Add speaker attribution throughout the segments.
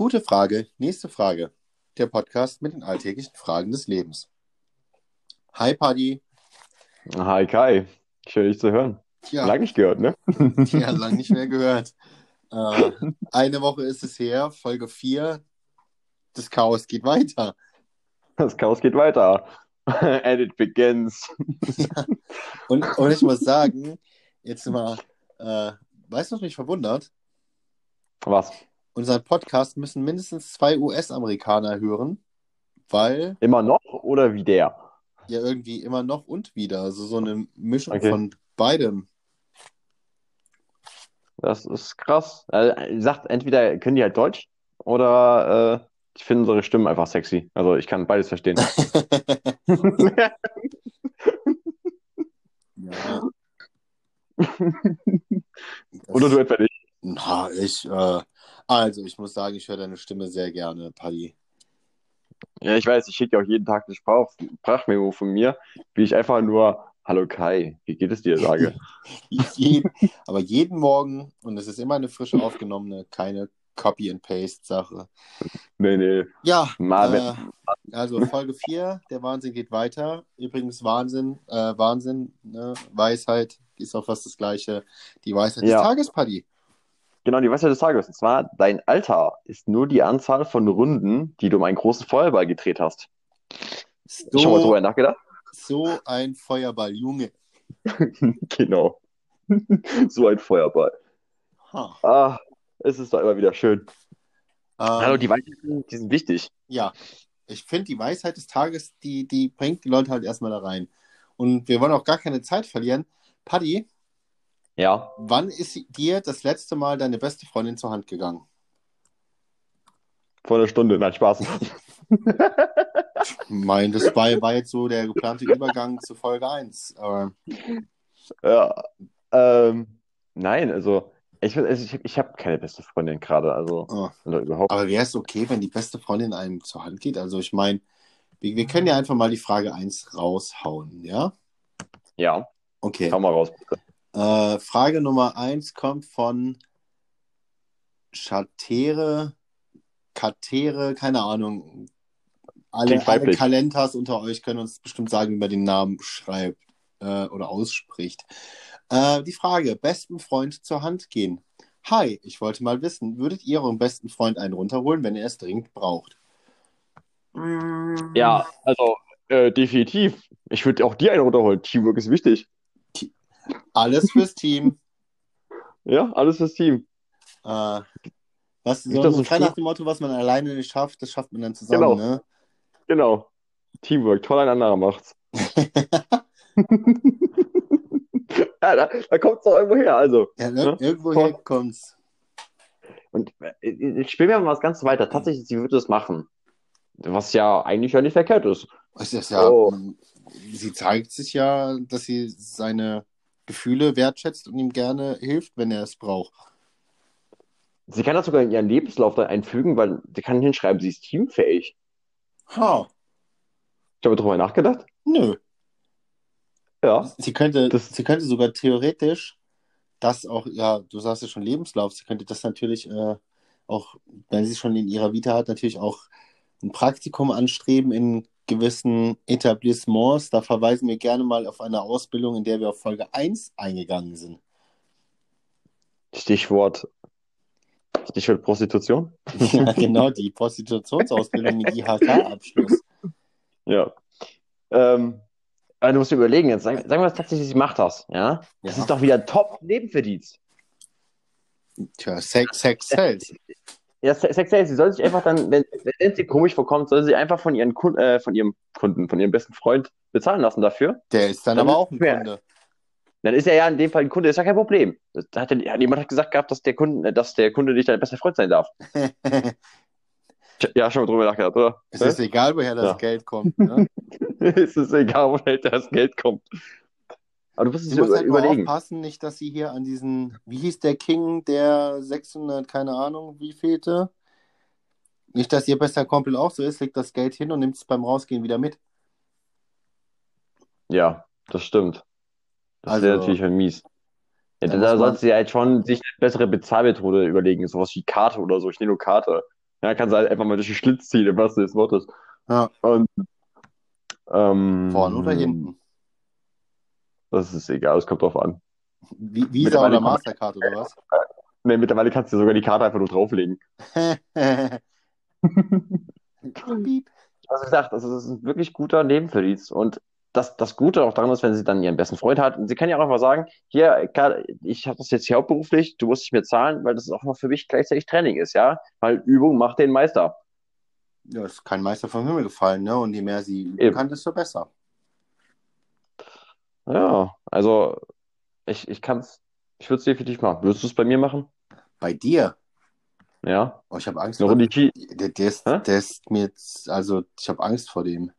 Speaker 1: Gute Frage. Nächste Frage. Der Podcast mit den alltäglichen Fragen des Lebens. Hi, Paddy.
Speaker 2: Hi Kai, schön dich zu hören.
Speaker 1: Ja,
Speaker 2: Lang nicht gehört, ne?
Speaker 1: ja lang nicht mehr gehört. Äh, eine Woche ist es her, Folge 4. Das Chaos geht weiter.
Speaker 2: Das Chaos geht weiter. And it begins.
Speaker 1: Und, und ich muss sagen, jetzt mal, äh, weißt du, was mich verwundert?
Speaker 2: Was?
Speaker 1: Unseren Podcast müssen mindestens zwei US-Amerikaner hören, weil
Speaker 2: Immer noch oder wie der?
Speaker 1: ja irgendwie immer noch und wieder. Also so eine Mischung
Speaker 2: Okay.
Speaker 1: von beidem.
Speaker 2: Das ist krass. Äh, sagt, entweder können die halt Deutsch oder äh, ich finde unsere Stimmen einfach sexy. Also ich kann beides verstehen.
Speaker 1: Ja.
Speaker 2: Oder du etwa nicht.
Speaker 1: Na, ich, äh, also ich muss sagen, ich höre deine Stimme sehr gerne, Paddy.
Speaker 2: Ja, ich weiß, ich schicke auch jeden Tag eine Sprach Sprachmemo von mir, wie ich einfach nur Hallo Kai, wie geht es dir sage.
Speaker 1: Aber jeden Morgen, und es ist immer eine frische aufgenommene, keine Copy-and-Paste-Sache.
Speaker 2: Nee, nee.
Speaker 1: Ja, äh, also Folge 4, der Wahnsinn geht weiter. Übrigens Wahnsinn, äh, Wahnsinn, ne? Weisheit ist auch fast das Gleiche. Die Weisheit
Speaker 2: Ja.
Speaker 1: des Tages, Paddy.
Speaker 2: Genau, die Weisheit des Tages. Und zwar, dein Alter ist nur die Anzahl von Runden, die du um einen großen Feuerball gedreht hast. Schon mal
Speaker 1: So,
Speaker 2: drüber nachgedacht?
Speaker 1: so ein Feuerball, Junge.
Speaker 2: Genau. So ein Feuerball.
Speaker 1: Ha.
Speaker 2: Ah, es ist doch immer wieder schön. Hallo,
Speaker 1: Ähm,
Speaker 2: die Weisheiten, die sind wichtig.
Speaker 1: Ja, ich finde, die Weisheit des Tages, die, die bringt die Leute halt erstmal da rein. Und wir wollen auch gar keine Zeit verlieren. Paddy,
Speaker 2: Ja.
Speaker 1: wann ist dir das letzte Mal deine beste Freundin zur Hand gegangen?
Speaker 2: Vor einer Stunde. Nein, Spaß.
Speaker 1: Ich meine, das war, war jetzt so der geplante Übergang zu Folge 1. Aber
Speaker 2: Ja. Ähm, nein, also ich, also ich, ich habe keine beste Freundin gerade, also
Speaker 1: oh.
Speaker 2: überhaupt.
Speaker 1: Aber wäre es okay, wenn die beste Freundin einem zur Hand geht? Also ich meine, wir, wir können ja einfach mal die Frage 1 raushauen, ja?
Speaker 2: Ja,
Speaker 1: Okay.
Speaker 2: hau mal raus, bitte.
Speaker 1: Äh, Frage Nummer 1 kommt von Chatere, Katere, keine Ahnung. Alle, alle. Kalentas unter euch können uns bestimmt sagen, wie man den Namen schreibt äh, oder ausspricht. Äh, die Frage, besten Freund zur Hand gehen. Hi, ich wollte mal wissen, würdet ihr eurem besten Freund einen runterholen, wenn er es dringend braucht?
Speaker 2: Ja, also äh, definitiv. Ich würde auch dir einen runterholen. Teamwork ist wichtig.
Speaker 1: Alles fürs Team.
Speaker 2: Ja, alles fürs Team.
Speaker 1: Äh, was, so,
Speaker 2: ein
Speaker 1: frei nach dem Motto, was man alleine nicht schafft, das schafft man dann zusammen,
Speaker 2: Genau.
Speaker 1: ne?
Speaker 2: Genau. Teamwork, toll ein anderer macht's. Ja, da, da kommt's doch irgendwo her, also.
Speaker 1: Ja, ir
Speaker 2: Ne?
Speaker 1: irgendwoher kommt's.
Speaker 2: Und äh, ich spiele mir mal was ganz weiter. Tatsächlich, sie würde es machen. Was ja eigentlich ja nicht verkehrt ist.
Speaker 1: Ist ja,
Speaker 2: Oh.
Speaker 1: sie zeigt sich ja, dass sie seine Gefühle wertschätzt und ihm gerne hilft, wenn er es braucht.
Speaker 2: Sie kann das sogar in ihren Lebenslauf da einfügen, weil sie kann hinschreiben, sie ist teamfähig.
Speaker 1: Ha,
Speaker 2: Ich habe darüber nachgedacht.
Speaker 1: nö.
Speaker 2: Ja.
Speaker 1: Sie könnte,
Speaker 2: Das-
Speaker 1: sie könnte sogar theoretisch das auch, ja, du sagst ja schon Lebenslauf, sie könnte das natürlich äh, auch, wenn sie schon in ihrer Vita hat, natürlich auch ein Praktikum anstreben in gewissen Etablissements. Da verweisen wir gerne mal auf eine Ausbildung, in der wir auf Folge 1 eingegangen sind.
Speaker 2: Stichwort, Stichwort Prostitution.
Speaker 1: Ja, genau, die Prostitutionsausbildung mit IHK-Abschluss.
Speaker 2: Ja. Ähm, aber du musst dir überlegen, jetzt sagen, sagen wir es tatsächlich, macht das, ja? Das
Speaker 1: Ja.
Speaker 2: ist doch wieder Top-Nebenverdienst.
Speaker 1: Tja, Sex, Sex sells.
Speaker 2: Ja, Se- Sex Sales, sie soll sich einfach dann, wenn, wenn sie komisch vorkommt, soll sie einfach von ihren Kunden, äh, von ihrem Kunden, von ihrem besten Freund bezahlen lassen dafür.
Speaker 1: Der ist dann
Speaker 2: Dann
Speaker 1: aber auch ein
Speaker 2: mehr.
Speaker 1: Kunde.
Speaker 2: Dann ist er ja in dem Fall ein Kunde, ist ja kein Problem. Das hat ja, jemand hat gesagt gehabt, dass der Kunde, äh, dass der Kunde nicht dein bester Freund sein darf. Ja, schon mal drüber nachgedacht, oder?
Speaker 1: es ist egal, woher das
Speaker 2: Ja.
Speaker 1: Geld kommt. Ne?
Speaker 2: es ist egal, woher das Geld kommt. Aber du musst es
Speaker 1: Du
Speaker 2: dir
Speaker 1: musst
Speaker 2: über,
Speaker 1: halt
Speaker 2: überlegen.
Speaker 1: aufpassen, nicht, dass sie hier an diesen, wie hieß der King, der 600, keine Ahnung, wie vielte? Nicht, dass ihr bester Kumpel auch so ist, legt das Geld hin und nimmt es beim Rausgehen wieder mit.
Speaker 2: Ja, das stimmt. Das
Speaker 1: Also,
Speaker 2: wäre natürlich schon mies. Ja,
Speaker 1: da
Speaker 2: du ja halt schon sich eine bessere Bezahlmethode überlegen, sowas wie Karte oder so. Ich nehme nur Karte. Ja, kannst halt einfach mal durch den Schlitz ziehen, im Sinne des Wortes.
Speaker 1: Ja,
Speaker 2: Und ähm,
Speaker 1: vorne oder hinten?
Speaker 2: Das ist egal, es kommt drauf an.
Speaker 1: Vi- Visa oder Mastercard oder was?
Speaker 2: Nee, mittlerweile kannst du sogar die Karte einfach nur drauflegen. Also ich dachte, also das ist ein wirklich guter Nebenverdienst. Und das, das Gute auch daran ist, wenn sie dann ihren besten Freund hat, und sie kann ja auch einfach sagen, hier, ich habe das jetzt hier hauptberuflich, du musst nicht mehr zahlen, weil das auch noch für mich gleichzeitig Training ist, ja? Weil Übung macht den Meister.
Speaker 1: Ja, ist kein Meister vom Himmel gefallen, ne? Und je mehr sie
Speaker 2: Eben.
Speaker 1: kann, desto besser.
Speaker 2: Ja, also ich, ich kann's, ich würde es definitiv machen. Würdest du es bei mir machen?
Speaker 1: Bei dir?
Speaker 2: Ja?
Speaker 1: Oh, ich habe Angst
Speaker 2: Eine
Speaker 1: vor
Speaker 2: Runde Ski.
Speaker 1: der, der, ist,
Speaker 2: Hä?
Speaker 1: der ist mir jetzt, also ich habe Angst vor dem.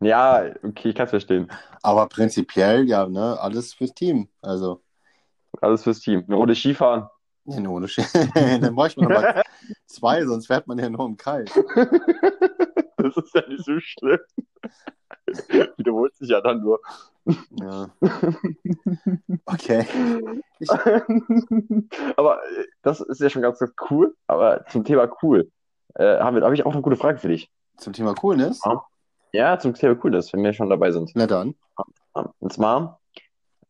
Speaker 2: Ja, okay, ich kann es verstehen.
Speaker 1: Aber prinzipiell, ja, ne, alles fürs Team. Also,
Speaker 2: Alles fürs Team. Eine Runde Skifahren.
Speaker 1: ja, nur ohne Sch- Dann bräuchte man aber zwei, sonst fährt man ja nur im Kreis.
Speaker 2: Das ist ja nicht so schlimm. Wiederholt sich ja dann nur.
Speaker 1: Ja. Okay. Ich,
Speaker 2: Aber äh, das ist ja schon ganz, ganz cool. Aber zum Thema cool, äh, habe hab ich auch eine gute Frage für dich.
Speaker 1: zum Thema Coolness.
Speaker 2: Ja, zum Thema Coolness, wenn wir schon dabei sind.
Speaker 1: Na dann.
Speaker 2: Und zwar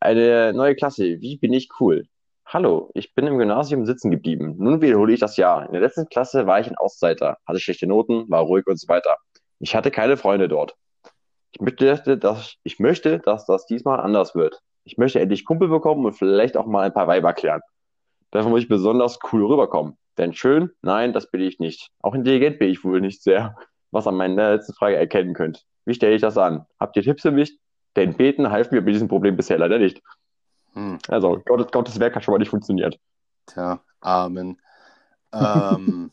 Speaker 2: eine neue Klasse. Wie bin ich cool? Hallo, ich bin im Gymnasium sitzen geblieben. Nun wiederhole ich das Jahr. In der letzten Klasse war ich ein Außenseiter, hatte schlechte Noten, war ruhig und so weiter. Ich hatte keine Freunde dort. Ich möchte, dass, ich möchte, dass das diesmal anders wird. Ich möchte endlich Kumpel bekommen und vielleicht auch mal ein paar Weiber klären. Dafür muss ich besonders cool rüberkommen. Denn schön? Nein, das bin ich nicht. Auch intelligent bin ich wohl nicht sehr, was an meiner letzten Frage erkennen könnt. Wie stelle ich das an? Habt ihr Tipps für mich? Denn beten half mir bei diesem Problem bisher leider nicht.
Speaker 1: Hm,
Speaker 2: Also, Gottes, Gottes Werk hat schon mal nicht funktioniert.
Speaker 1: tja, Amen. Ähm,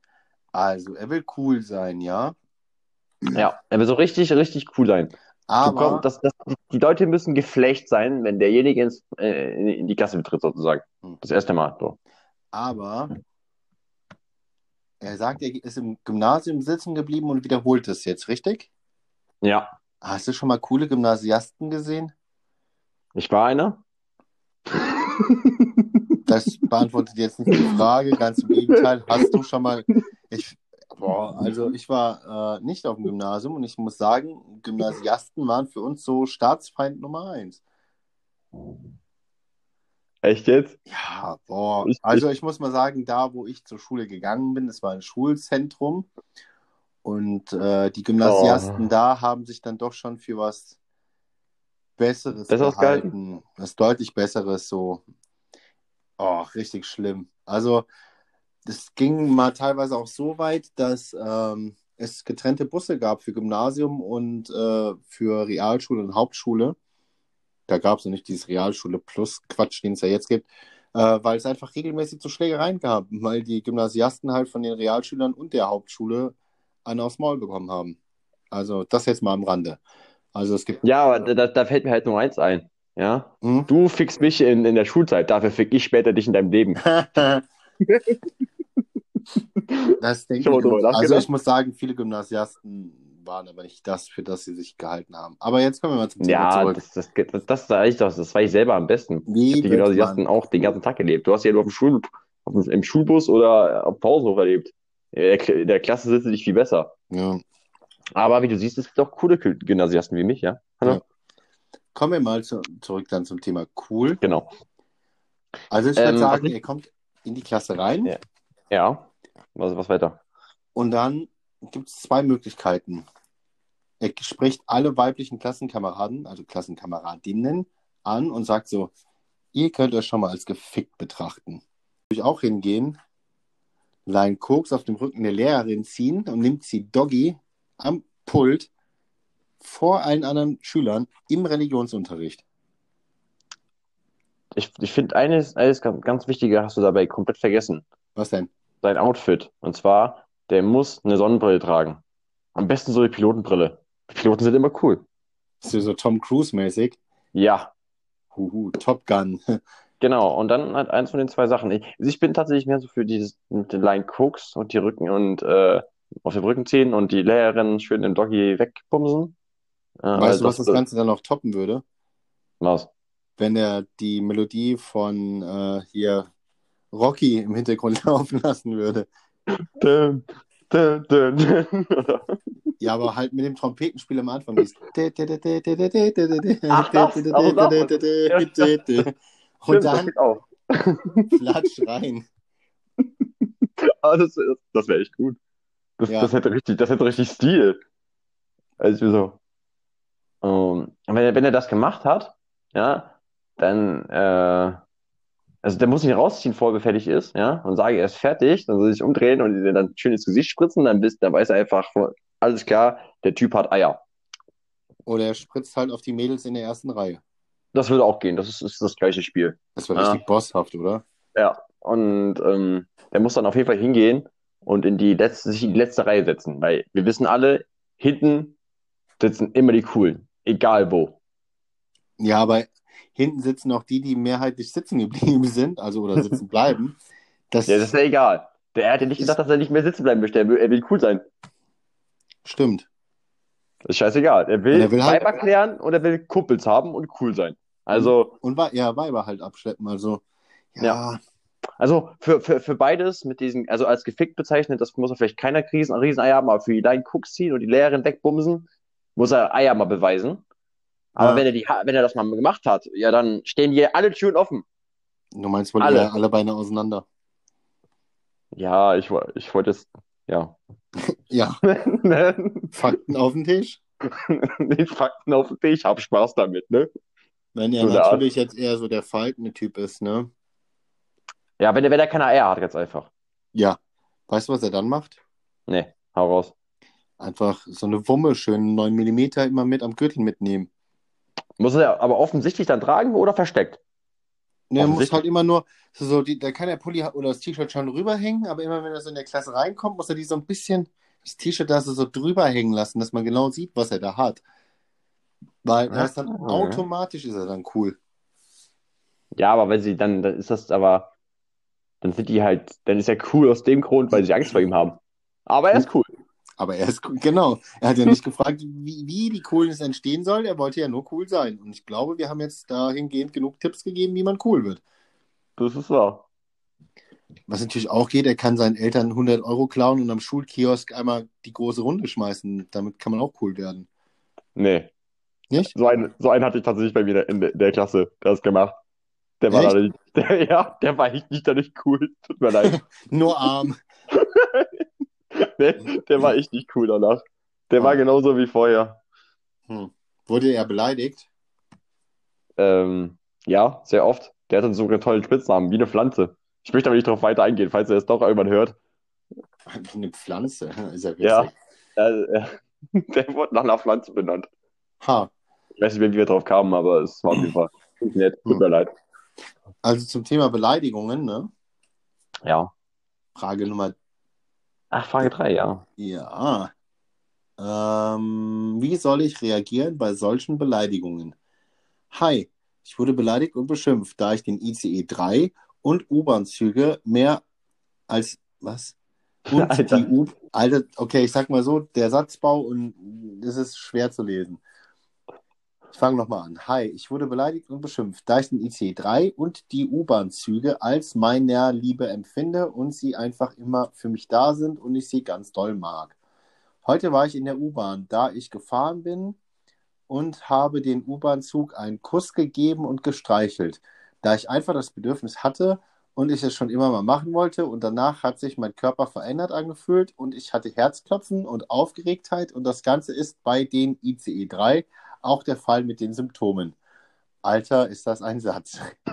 Speaker 1: also, er will cool sein, ja.
Speaker 2: Ja, er will so richtig, richtig cool sein.
Speaker 1: Aber,
Speaker 2: komm, das, das, die, Leute müssen geflecht sein, wenn derjenige ins, äh, in, in die Klasse betritt, sozusagen.
Speaker 1: Hm.
Speaker 2: Das erste Mal. So.
Speaker 1: aber, er sagt, er ist im Gymnasium sitzen geblieben und wiederholt es jetzt, richtig?
Speaker 2: Ja,
Speaker 1: Hast du schon mal coole Gymnasiasten gesehen?
Speaker 2: ich war einer.
Speaker 1: Das beantwortet jetzt nicht die Frage, ganz im Gegenteil. Hast du schon mal. Ich, boah, also ich war äh, nicht auf dem Gymnasium und ich muss sagen, Gymnasiasten waren für uns so Staatsfeind Nummer eins.
Speaker 2: Echt jetzt?
Speaker 1: Ja, boah. Also ich muss mal sagen, da wo ich zur Schule gegangen bin, das war ein Schulzentrum und äh, die Gymnasiasten
Speaker 2: Oh.
Speaker 1: da haben sich dann doch schon für was Besseres
Speaker 2: Besseres
Speaker 1: gehalten. Was deutlich Besseres, so. Oh, richtig schlimm. Also es ging mal teilweise auch so weit, dass ähm, es getrennte Busse gab für Gymnasium und äh, für Realschule und Hauptschule. Da gab es noch nicht dieses Realschule Plus Quatsch, den es ja jetzt gibt, äh, weil es einfach regelmäßig zu Schlägereien gab, weil die Gymnasiasten halt von den Realschülern und der Hauptschule einen aufs Maul bekommen haben. Also das jetzt mal am Rande. Also es gibt.
Speaker 2: Ja, aber da, da fällt mir halt nur eins ein. Ja?
Speaker 1: Hm?
Speaker 2: Du fickst mich in, in der Schulzeit, dafür fick ich später dich in deinem Leben.
Speaker 1: Das denke ich.
Speaker 2: drüber
Speaker 1: Also ich muss sagen, viele Gymnasiasten waren aber nicht das, für das sie sich gehalten haben. Aber jetzt kommen wir mal zum Thema
Speaker 2: Ja,
Speaker 1: zurück.
Speaker 2: das, das, das, das, sag ich doch, das war ich selber am besten.
Speaker 1: Wie
Speaker 2: Ich die Gymnasiasten
Speaker 1: man-
Speaker 2: auch den ganzen Tag erlebt. Du hast ja nur auf dem Schul, auf dem, im Schulbus oder auf dem Pausenhof erlebt. In der, Klasse sitzt du dich viel besser.
Speaker 1: Ja.
Speaker 2: Aber wie du siehst, es gibt auch coole Gy- Gymnasiasten wie mich, ja? Hallo?
Speaker 1: Ja. Kommen wir mal zu, zurück dann zum Thema cool.
Speaker 2: Genau.
Speaker 1: Also ich würde
Speaker 2: Ähm,
Speaker 1: sagen,
Speaker 2: ich-
Speaker 1: ihr kommt in die Klasse rein
Speaker 2: Ja. Ja. Was, was weiter?
Speaker 1: und dann gibt es zwei Möglichkeiten. Er spricht alle weiblichen Klassenkameraden, also Klassenkameradinnen, an und sagt so, ihr könnt euch schon mal als gefickt betrachten. Würde ich auch hingehen, Line Koks auf dem Rücken der Lehrerin ziehen und nimmt sie Doggy am Pult vor allen anderen Schülern im Religionsunterricht.
Speaker 2: Ich, ich finde eines, eines ganz, ganz Wichtige hast du dabei komplett vergessen.
Speaker 1: Was denn?
Speaker 2: Sein Outfit. Und zwar, der muss eine Sonnenbrille tragen. Am besten so eine Pilotenbrille. Piloten sind immer cool.
Speaker 1: Ist so Tom Cruise-mäßig?
Speaker 2: Ja,
Speaker 1: Huhu, Top Gun.
Speaker 2: genau. Und dann halt eins von den zwei Sachen. Ich, also ich bin tatsächlich mehr so für dieses mit den Line Cooks und die Rücken und äh, auf den Rücken ziehen und die Lehrerin schön im Doggy wegpumsen. Äh,
Speaker 1: Weißt du, was
Speaker 2: das,
Speaker 1: das Ganze dann noch toppen würde?
Speaker 2: was?
Speaker 1: Wenn er die Melodie von äh, hier Rocky im Hintergrund laufen lassen würde.
Speaker 2: Dun, dun. Oder?
Speaker 1: Ja, aber halt mit dem Trompetenspiel am Anfang. dieses-
Speaker 2: Ach, das,
Speaker 1: Und dann. Flatsch rein.
Speaker 2: Aber das, das wäre echt gut. Das,
Speaker 1: Ja.
Speaker 2: das hätte richtig, das hätte richtig Stil. Also so. Ähm, wenn er, wenn er das gemacht hat, ja, dann, äh, also der muss ihn rausziehen, bevor er fertig ist, ja, und sage, er ist fertig, dann soll er sich umdrehen und dann schön ins Gesicht spritzen, dann, bist, dann weiß er einfach, alles klar, der Typ hat Eier.
Speaker 1: Oder er spritzt halt auf die Mädels in der ersten Reihe.
Speaker 2: Das würde auch gehen, das ist, ist das gleiche Spiel.
Speaker 1: Das war
Speaker 2: Ja.
Speaker 1: richtig bosshaft, oder?
Speaker 2: Ja, und ähm, der muss dann auf jeden Fall hingehen und in die letzte, sich in die letzte Reihe setzen, weil wir wissen alle, hinten sitzen immer die Coolen, egal wo.
Speaker 1: Ja, aber hinten sitzen auch die, die mehrheitlich sitzen geblieben sind, also oder sitzen bleiben. Das,
Speaker 2: Ja, das ist ja egal. Der hat ja nicht gesagt, dass er nicht mehr sitzen bleiben möchte. Er will, er will cool sein.
Speaker 1: stimmt.
Speaker 2: Das ist scheißegal. Er will,
Speaker 1: Und er will halt-
Speaker 2: Weiber klären und er will Kumpels haben und cool sein. Also,
Speaker 1: Und Wei- ja, Weiber halt abschleppen. Also, ja,
Speaker 2: also für, für, für beides mit diesen, also als gefickt bezeichnet, das muss er vielleicht keiner Riesen, Rieseneier haben, aber für die Leinen Cooks ziehen und die Lehrerin wegbumsen, muss er Eier mal beweisen. Aber
Speaker 1: Ja.
Speaker 2: wenn er die, wenn er das mal gemacht hat, ja, dann stehen hier alle Türen offen.
Speaker 1: du meinst wohl
Speaker 2: Alle.
Speaker 1: alle Beine auseinander.
Speaker 2: Ja, ich, ich wollte jetzt, ja.
Speaker 1: Ja, Fakten auf den Tisch.
Speaker 2: Den Fakten auf den Tisch, hab Spaß damit, ne?
Speaker 1: Wenn er
Speaker 2: So
Speaker 1: natürlich jetzt eher so der faltende Typ ist, ne?
Speaker 2: Ja, wenn er, wenn er keine Eier hat, ganz einfach.
Speaker 1: Ja. Weißt du, was er dann macht?
Speaker 2: Nee, hau raus.
Speaker 1: Einfach so eine Wumme, schön 9 mm immer mit am Gürtel mitnehmen.
Speaker 2: Muss er aber offensichtlich dann tragen oder versteckt?
Speaker 1: Ne, er muss halt immer nur, so, so die, da kann der Pulli oder das T-Shirt schon rüberhängen, aber immer wenn er so in der Klasse reinkommt, muss er die so ein bisschen, das T-Shirt da so, drüber hängen lassen, dass man genau sieht, was er da hat. Weil er ist dann
Speaker 2: Ah.
Speaker 1: automatisch ist er dann cool.
Speaker 2: Ja, aber wenn sie dann, dann ist das aber, dann sind die halt, dann ist er cool aus dem Grund, weil sie Angst vor ihm haben. Aber er ist cool.
Speaker 1: Aber er ist cool, genau. Er hat ja nicht gefragt, wie, wie die Coolness entstehen soll. Er wollte ja nur cool sein. Und ich glaube, wir haben jetzt dahingehend genug Tipps gegeben, wie man cool wird.
Speaker 2: Das ist wahr.
Speaker 1: Was natürlich auch geht, er kann seinen Eltern 100 Euro klauen und am Schulkiosk einmal die große Runde schmeißen. Damit kann man auch cool werden.
Speaker 2: Nee.
Speaker 1: Nicht?
Speaker 2: So einen, so einen hatte ich tatsächlich bei mir in der, in der Klasse, der das gemacht. Der war nicht, der, ja, der war nicht, da nicht cool. Tut mir leid.
Speaker 1: Nur arm.
Speaker 2: Nee, der war echt nicht cool danach. Der
Speaker 1: Ah.
Speaker 2: war genauso wie vorher.
Speaker 1: Hm. Wurde er beleidigt?
Speaker 2: Ähm, ja, sehr oft. Der hatte sogar einen tollen Spitznamen, wie eine Pflanze. Ich möchte aber nicht darauf weiter eingehen, falls er es doch irgendwann hört.
Speaker 1: Eine Pflanze. Ist ja witzig.
Speaker 2: Ja. Äh, der wurde nach einer Pflanze benannt.
Speaker 1: Ha.
Speaker 2: Ich weiß nicht mehr, wie wir drauf kamen, aber es war auf jeden Fall nicht nett. Tut
Speaker 1: Hm.
Speaker 2: mir leid.
Speaker 1: Also zum Thema Beleidigungen, ne?
Speaker 2: Ja.
Speaker 1: Frage Nummer
Speaker 2: Ach, Frage 3, ja.
Speaker 1: Ja. Ähm, wie soll ich reagieren bei solchen Beleidigungen? Hi, ich wurde beleidigt und beschimpft, da ich den ICE 3 und U-Bahn-Züge mehr als was? Und
Speaker 2: Alter.
Speaker 1: die U Alter, okay, ich sag mal so, der Satzbau und das ist schwer zu lesen. Ich fange nochmal an. Hi, ich wurde beleidigt und beschimpft, da ich den ICE 3 und die U-Bahn-Züge als meiner Liebe empfinde und sie einfach immer für mich da sind und ich sie ganz doll mag. Heute war ich in der U-Bahn, da ich gefahren bin und habe den U-Bahn-Zug einen Kuss gegeben und gestreichelt, da ich einfach das Bedürfnis hatte und ich es schon immer mal machen wollte und danach hat sich mein Körper verändert angefühlt und ich hatte Herzklopfen und Aufgeregtheit und das Ganze ist bei den ICE 3 auch der Fall mit den Symptomen. Alter, ist das ein Satz.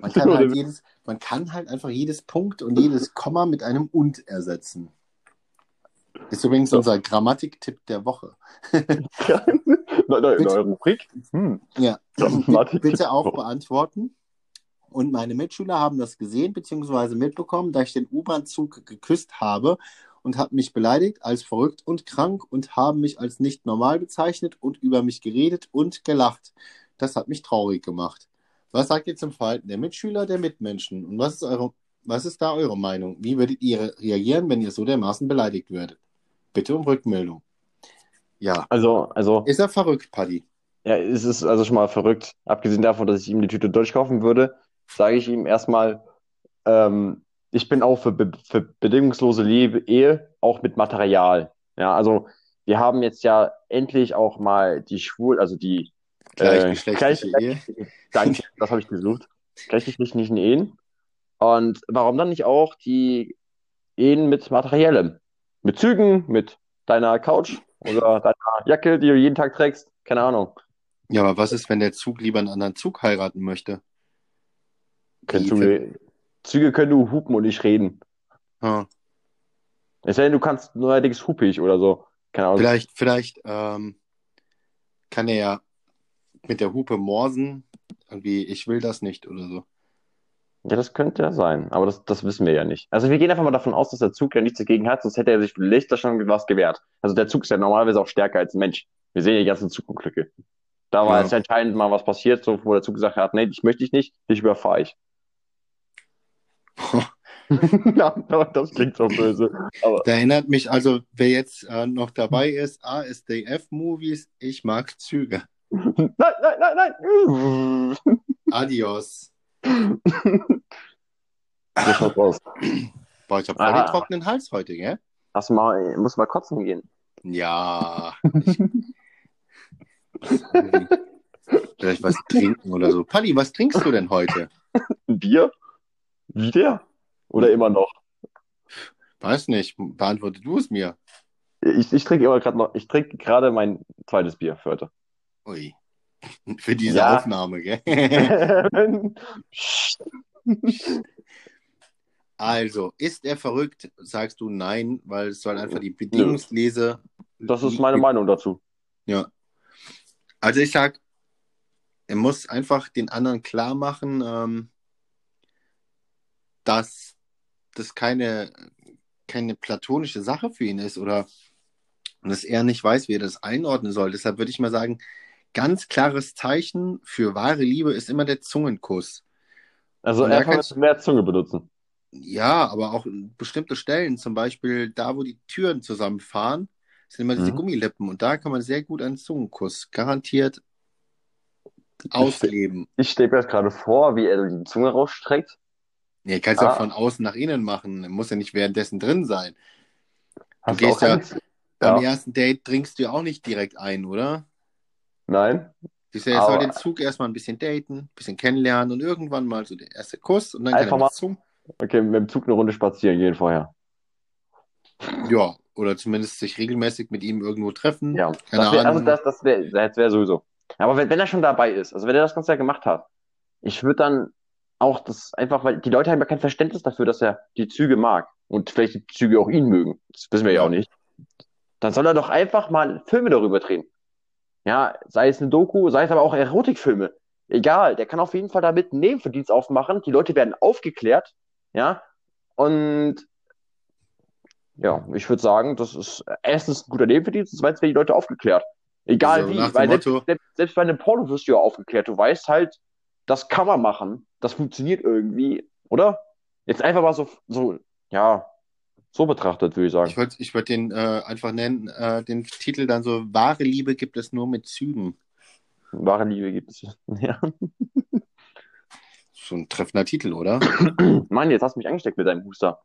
Speaker 1: Man kann halt, jedes, man kann halt einfach jedes Punkt und jedes Komma mit einem und ersetzen. Ist übrigens
Speaker 2: So.
Speaker 1: unser Grammatiktipp der Woche.
Speaker 2: Neue, neue Rubrik. Hm.
Speaker 1: Ja, bitte auch beantworten. Und meine Mitschüler haben das gesehen bzw. mitbekommen, da ich den U-Bahn-Zug geküsst habe und haben mich beleidigt als verrückt und krank und haben mich als nicht normal bezeichnet und über mich geredet und gelacht. Das hat mich traurig gemacht. Was sagt ihr zum Verhalten der Mitschüler, der Mitmenschen? Und was ist, eure, was ist da eure Meinung? Wie würdet ihr reagieren, wenn ihr so dermaßen beleidigt würdet? Bitte um Rückmeldung. Ja.
Speaker 2: Also, also,
Speaker 1: Ist er verrückt, Paddy?
Speaker 2: ja, es ist also schon mal verrückt. Abgesehen davon, dass ich ihm die Tüte Deutsch kaufen würde, sage ich ihm erstmal, ähm, ich bin auch für, be für bedingungslose Liebe, Ehe, auch mit Material. Ja, also wir haben jetzt ja endlich auch mal die Schwul, also die äh,
Speaker 1: Gleichgeschlechtliche Ehe.
Speaker 2: Danke, das habe ich gesucht. Gleichgeschlechtlichen Ehen. Und warum dann nicht auch die Ehen mit Materiellem? Mit Zügen, mit deiner Couch oder deiner Jacke, die du jeden Tag trägst? Keine Ahnung.
Speaker 1: Ja, aber was ist, wenn der Zug lieber einen anderen Zug heiraten möchte?
Speaker 2: Können
Speaker 1: Wie
Speaker 2: Züge, können nur hupen und nicht reden.
Speaker 1: Ah,
Speaker 2: Es sei denn, du kannst neuerdings hupig oder so. Keine Ahnung.
Speaker 1: vielleicht, vielleicht ähm, kann er ja mit der Hupe morsen, irgendwie, ich will das nicht oder so.
Speaker 2: Ja, das könnte ja sein, aber das, das wissen wir ja nicht. Also wir gehen einfach mal davon aus, dass der Zug ja nichts dagegen hat, sonst hätte er sich vielleicht da schon was gewehrt. Also der Zug ist ja normalerweise auch stärker als ein Mensch. Wir sehen ja die ganzen Zugunglücke. Da war
Speaker 1: Ja.
Speaker 2: jetzt entscheidend mal was passiert, so, wo der Zug gesagt hat, nee, dich möchte ich nicht, dich überfahre ich. Das klingt so böse. Aber
Speaker 1: Da erinnert mich also, wer jetzt äh, noch dabei ist, ASDF-Movies, ich mag Züge.
Speaker 2: nein, nein, nein, nein.
Speaker 1: Adios.
Speaker 2: So schaut's aus.
Speaker 1: Boah, ich habe voll den trockenen Hals heute, gell?
Speaker 2: Hast du mal, muss mal kotzen gehen.
Speaker 1: Ja. Ich, vielleicht was trinken oder so. Paddy, was trinkst du denn heute?
Speaker 2: Ein Bier? Wieder? Oder immer noch?
Speaker 1: Weiß nicht, beantworte du es mir.
Speaker 2: Ich, ich trinke immer gerade noch, ich trinke gerade mein zweites Bier für heute.
Speaker 1: Ui. Für diese
Speaker 2: Ja.
Speaker 1: Aufnahme, gell? Also, ist er verrückt? Sagst du nein, weil es soll einfach die Bedingungslese.
Speaker 2: Das ist meine Meinung dazu.
Speaker 1: Ja. Also ich sag, er muss einfach den anderen klar machen, ähm, dass das keine, keine platonische Sache für ihn ist oder dass er nicht weiß, wie er das einordnen soll. Deshalb würde ich mal sagen, ganz klares Zeichen für wahre Liebe ist immer der Zungenkuss.
Speaker 2: Also einfach
Speaker 1: kannst-
Speaker 2: mehr Zunge benutzen.
Speaker 1: Ja, aber auch bestimmte Stellen, zum Beispiel da, wo die Türen zusammenfahren, sind immer diese
Speaker 2: Mhm.
Speaker 1: Gummilippen und da kann man sehr gut einen Zungenkuss garantiert ausleben.
Speaker 2: Ich stelle mir das gerade vor, wie er die Zunge rausstreckt.
Speaker 1: Nee, kannst
Speaker 2: Ah.
Speaker 1: auch von außen nach innen machen. Muss ja nicht währenddessen drin sein.
Speaker 2: Hast
Speaker 1: gehst
Speaker 2: auch
Speaker 1: ja- Beim
Speaker 2: Ja.
Speaker 1: ersten Date trinkst du ja auch nicht direkt ein, oder?
Speaker 2: Nein?
Speaker 1: Ich sag, er soll den Zug erstmal ein bisschen daten, ein bisschen kennenlernen und irgendwann mal so der erste Kuss und dann
Speaker 2: Einfach
Speaker 1: kann er
Speaker 2: mal-
Speaker 1: Zungen.
Speaker 2: Okay, mit dem Zug eine Runde spazieren gehen vorher.
Speaker 1: Ja, oder zumindest sich regelmäßig mit ihm irgendwo treffen.
Speaker 2: Ja,
Speaker 1: Keine
Speaker 2: das wär, also das, das wäre das wär sowieso. Aber wenn, wenn er schon dabei ist, also wenn er das Ganze ja gemacht hat, ich würde dann auch das einfach, weil die Leute haben ja kein Verständnis dafür, dass er die Züge mag und vielleicht die Züge auch ihn mögen. Das wissen wir ja auch nicht. Dann soll er doch einfach mal Filme darüber drehen. Ja, sei es eine Doku, sei es aber auch Erotikfilme. Egal, der kann auf jeden Fall damit einen Nebenverdienst aufmachen. Die Leute werden aufgeklärt. Ja, und ja, ich würde sagen, das ist erstens ein guter Nebenverdienst und zweitens werden die Leute aufgeklärt. Egal
Speaker 1: Also
Speaker 2: wie, weil selbst, selbst, selbst bei einem Porno wirst du ja aufgeklärt. Du weißt halt, das kann man machen. Das funktioniert irgendwie, oder? Jetzt einfach mal so, so, ja, so betrachtet, würde ich sagen.
Speaker 1: Ich würde ich würd den äh, einfach nennen, äh, den Titel dann so, wahre Liebe gibt es nur mit Zügen.
Speaker 2: Wahre Liebe gibt es. Ja.
Speaker 1: Schon ein treffender Titel, oder?
Speaker 2: Mann, jetzt hast du mich angesteckt mit deinem Huster.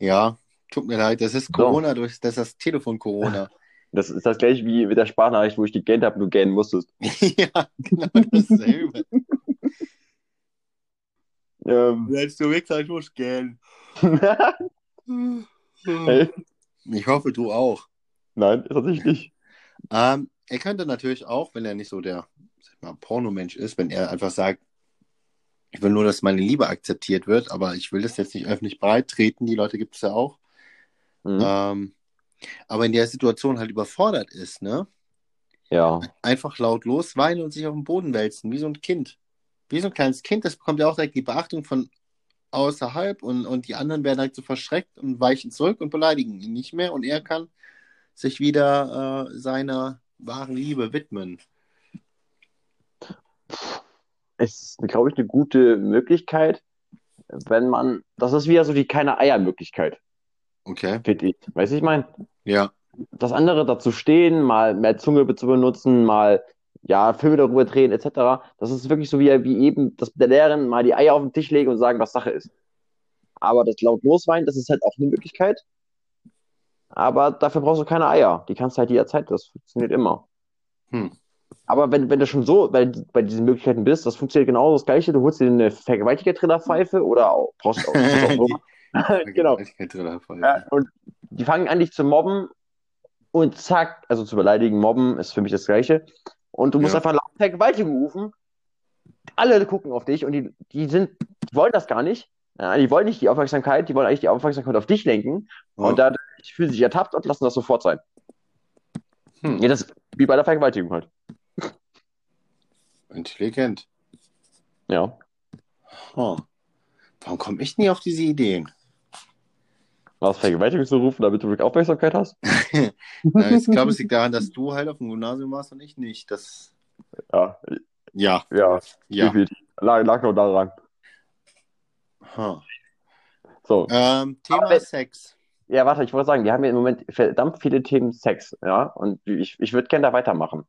Speaker 1: Ja, tut mir leid, das ist Corona, durch, das ist das Telefon Corona.
Speaker 2: Das ist das gleiche wie mit der Sprachnachricht, wo ich gegähnt habe du gähnen musstest.
Speaker 1: ja, genau dasselbe.
Speaker 2: Ähm,
Speaker 1: Willst du weg, ich muss gehen.
Speaker 2: hey,
Speaker 1: Ich hoffe, du auch.
Speaker 2: nein, tatsächlich nicht.
Speaker 1: Ähm, er könnte natürlich auch, wenn er nicht so der mal, Pornomensch ist, wenn er einfach sagt, ich will nur, dass meine Liebe akzeptiert wird, aber ich will das jetzt nicht öffentlich breit treten, die Leute gibt es ja auch.
Speaker 2: Mhm.
Speaker 1: Ähm, aber in der Situation halt überfordert ist, ne?
Speaker 2: Ja,
Speaker 1: Einfach laut losweinen und sich auf den Boden wälzen, wie so ein Kind. Wie so ein kleines Kind, das bekommt ja auch direkt die Beachtung von außerhalb und, und die anderen werden halt so verschreckt und weichen zurück und beleidigen ihn nicht mehr und er kann sich wieder äh, seiner wahren Liebe widmen.
Speaker 2: es ist, glaube ich, eine gute Möglichkeit, wenn man, das ist wieder so die keine Eier-Möglichkeit,
Speaker 1: Okay.
Speaker 2: finde ich. Weißt du, ich meine,
Speaker 1: Ja.
Speaker 2: das andere dazu stehen, mal mehr Zunge zu benutzen, mal ja, Filme darüber drehen, etc. Das ist wirklich so wie, wie eben das mit der Lehrerin mal die Eier auf den Tisch legen und sagen, was Sache ist. Aber das laut losweinen, das ist halt auch eine Möglichkeit. Aber dafür brauchst du keine Eier. Die kannst du halt jederzeit. Das funktioniert immer.
Speaker 1: Hm.
Speaker 2: Aber wenn, wenn du schon so bei, bei diesen Möglichkeiten bist, das funktioniert genau das Gleiche. Du holst dir eine Vergewaltiger-Trillerpfeife oder auch, brauchst auch, auch genau. Ja, und die fangen an, dich zu mobben und zack, also zu beleidigen, mobben ist für mich das Gleiche. Und du musst ja. einfach laut Vergewaltigung rufen. Alle gucken auf dich und die, die sind, die wollen das gar nicht. Ja, die wollen nicht die Aufmerksamkeit, die wollen eigentlich die Aufmerksamkeit auf dich lenken. Ja. Und da fühlen sich ertappt und lassen das sofort sein. Hm. Ja, das ist wie bei der Vergewaltigung halt.
Speaker 1: Intelligent.
Speaker 2: Ja.
Speaker 1: Huh. Warum komme ich nie auf diese Ideen?
Speaker 2: Was Vergewaltigung zu rufen, damit du wirklich Aufmerksamkeit hast?
Speaker 1: Na, ich glaube, es liegt daran, dass du halt auf dem Gymnasium warst und ich nicht. Das...
Speaker 2: Ja.
Speaker 1: Ja.
Speaker 2: Ja. ja. Lag, lag nur daran.
Speaker 1: Huh.
Speaker 2: So.
Speaker 1: Ähm, Thema Aber, Sex.
Speaker 2: Ja, warte, ich wollte sagen, wir haben ja im Moment verdammt viele Themen Sex, ja, und ich, ich würde gerne da weitermachen.